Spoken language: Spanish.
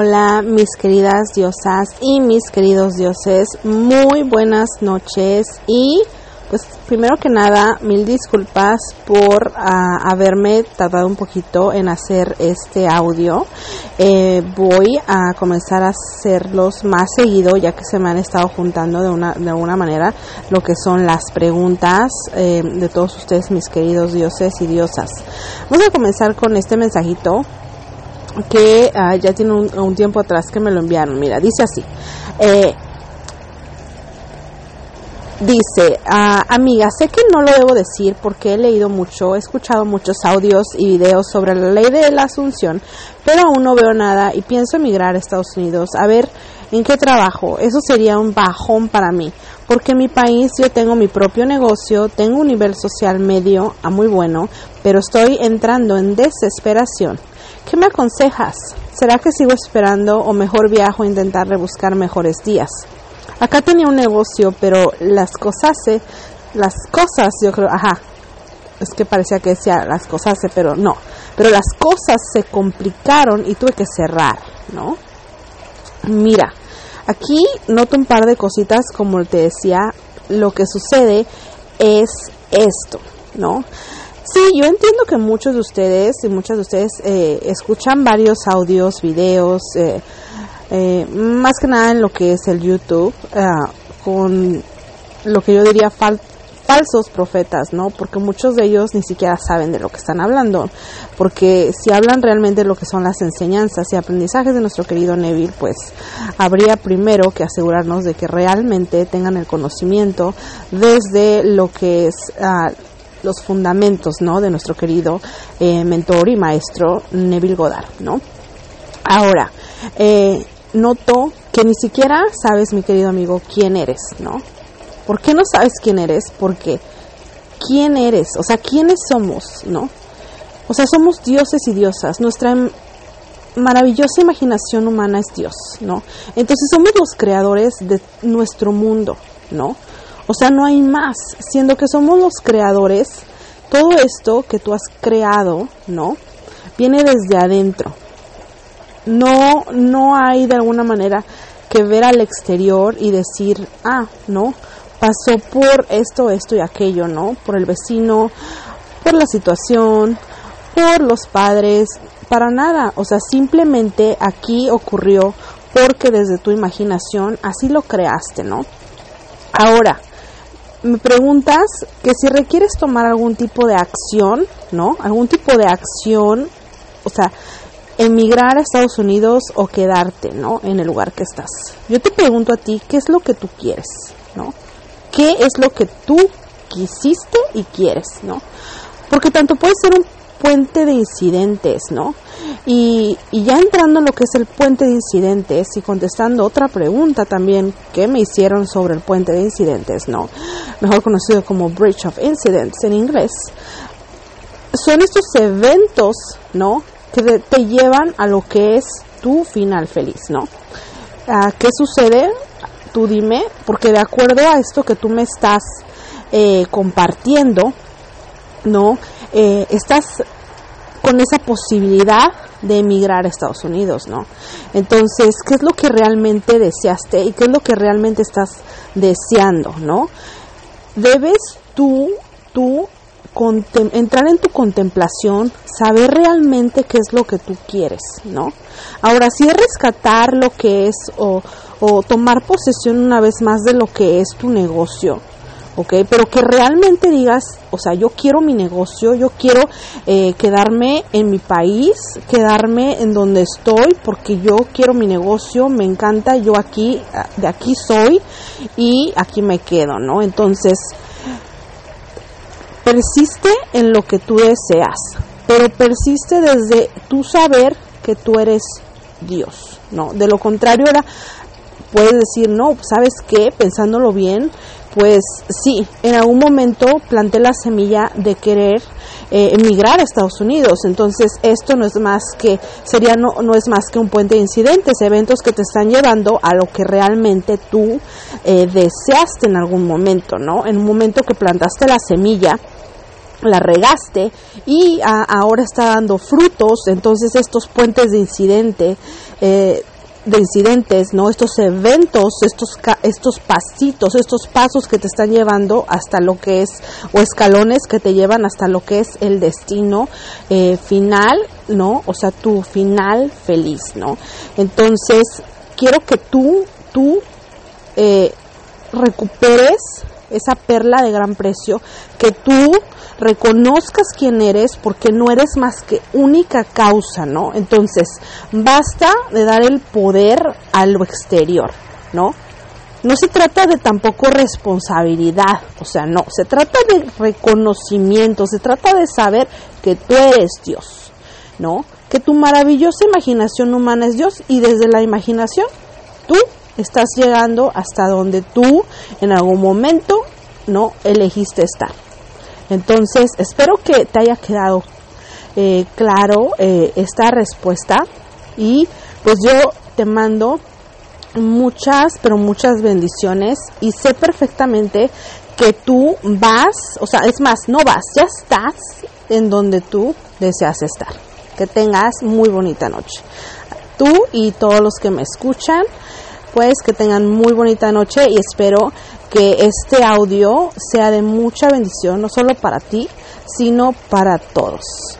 hola mis queridas diosas y mis queridos dioses. Muy buenas noches y pues primero que nada mil disculpas por ah, haberme tardado un poquito en hacer este audio. Eh, voy a comenzar a hacerlos más seguido ya que se me han estado juntando de una de alguna manera lo que son las preguntas eh, de todos ustedes mis queridos dioses y diosas. Vamos a comenzar con este mensajito que ah, ya tiene un, tiempo atrás que me lo enviaron. Mira, dice así. Eh, dice, ah, amiga, sé que no lo debo decir porque he leído mucho, he escuchado muchos audios y videos sobre la ley de la asunción, pero aún no veo nada y pienso emigrar a Estados Unidos. A ver, ¿en qué trabajo? Eso sería un bajón para mí, porque en mi país yo tengo mi propio negocio, tengo un nivel social medio a muy bueno, pero estoy entrando en desesperación. ¿Qué me aconsejas? ¿Será que sigo esperando o mejor viajo a intentar rebuscar mejores días? Acá tenía un negocio, pero las cosas se, las cosas, yo creo, ajá, es que parecía que decía las cosas, pero no, pero las cosas se complicaron y tuve que cerrar, ¿no? Mira, aquí noto un par de cositas, como te decía, lo que sucede es esto, ¿no? Sí, yo entiendo que muchos de ustedes y muchas de ustedes eh, escuchan varios audios, videos, eh, eh, más que nada en lo que es el YouTube, con lo que yo diría falsos profetas, ¿no? Porque muchos de ellos ni siquiera saben de lo que están hablando. Porque si hablan realmente de lo que son las enseñanzas y aprendizajes de nuestro querido Neville, pues habría primero que asegurarnos de que realmente tengan el conocimiento desde lo que es ah, los fundamentos, ¿no? De nuestro querido eh, mentor y maestro Neville Goddard, ¿no? Ahora, eh, noto que ni siquiera sabes, mi querido amigo, quién eres, ¿no? ¿Por qué no sabes quién eres? Porque quién eres, o sea, quiénes somos, ¿no? O sea, somos dioses y diosas. Nuestra maravillosa imaginación humana es Dios, ¿no? Entonces somos los creadores de nuestro mundo, ¿no? O sea, no hay más, siendo que somos los creadores, todo esto que tú has creado, ¿no? Viene desde adentro. No, no hay de alguna manera que ver al exterior y decir, ah, no, pasó por esto, esto y aquello, ¿no? Por el vecino, por la situación, por los padres, para nada. O sea, simplemente aquí ocurrió porque desde tu imaginación así lo creaste, ¿no? Ahora, me preguntas que si requieres tomar algún tipo de acción, ¿no? Algún tipo de acción, o sea, emigrar a Estados Unidos o quedarte, ¿no? En el lugar que estás. Yo te pregunto a ti, ¿qué es lo que tú quieres, ¿no? ¿Qué es lo que tú quisiste y quieres, ¿no? Porque tanto puede ser un puente de incidentes, ¿no? Y, ya entrando en lo que es el puente de incidentes y contestando otra pregunta también que me hicieron sobre el puente de incidentes, ¿no? Mejor conocido como Bridge of Incidents en inglés. Son estos eventos, ¿no? Que te llevan a lo que es tu final feliz, ¿no? Ah, ¿Qué sucede? Tú dime, porque de acuerdo a esto que tú me estás eh, compartiendo, ¿no? Eh, estás con esa posibilidad de emigrar a Estados Unidos, ¿no? Entonces, ¿qué es lo que realmente deseaste y qué es lo que realmente estás deseando, ¿no? Debes tú, tú entrar en tu contemplación, saber realmente qué es lo que tú quieres, ¿no? Ahora, si es rescatar lo que es o, o tomar posesión una vez más de lo que es tu negocio, ¿ok? Pero que realmente digas, o sea, yo quiero mi negocio, yo quiero eh, quedarme en mi país, quedarme en donde estoy, porque yo quiero mi negocio, me encanta, yo aquí, de aquí soy y aquí me quedo, ¿no? Entonces, persiste en lo que tú deseas, pero persiste desde tu saber que tú eres Dios, ¿no? De lo contrario, ahora puedes decir, no, ¿sabes qué? Pensándolo bien, pues sí, en algún momento planté la semilla de querer eh, emigrar a Estados Unidos. Entonces, esto no es más que, sería no, no es más que un puente de incidentes, eventos que te están llevando a lo que realmente tú eh, deseaste en algún momento, ¿no? En un momento que plantaste la semilla, la regaste y ahora está dando frutos, entonces estos puentes de incidente eh, de incidentes, ¿no? Estos eventos, estos estos pasitos, estos pasos que te están llevando hasta lo que es o escalones que te llevan hasta lo que es el destino eh, final, ¿no? O sea, tu final feliz, ¿no? Entonces quiero que tú tú eh, recuperes esa perla de gran precio, que tú reconozcas quién eres porque no eres más que única causa, ¿no? Entonces, basta de dar el poder a lo exterior, ¿no? No se trata de tampoco responsabilidad, o sea, no, se trata de reconocimiento, se trata de saber que tú eres Dios, ¿no? Que tu maravillosa imaginación humana es Dios y desde la imaginación tú estás llegando hasta donde tú en algún momento no elegiste estar. Entonces, espero que te haya quedado eh, claro eh, esta respuesta y pues yo te mando muchas, pero muchas bendiciones y sé perfectamente que tú vas, o sea, es más, no vas, ya estás en donde tú deseas estar. Que tengas muy bonita noche. Tú y todos los que me escuchan, pues que tengan muy bonita noche y espero que este audio sea de mucha bendición, no solo para ti, sino para todos.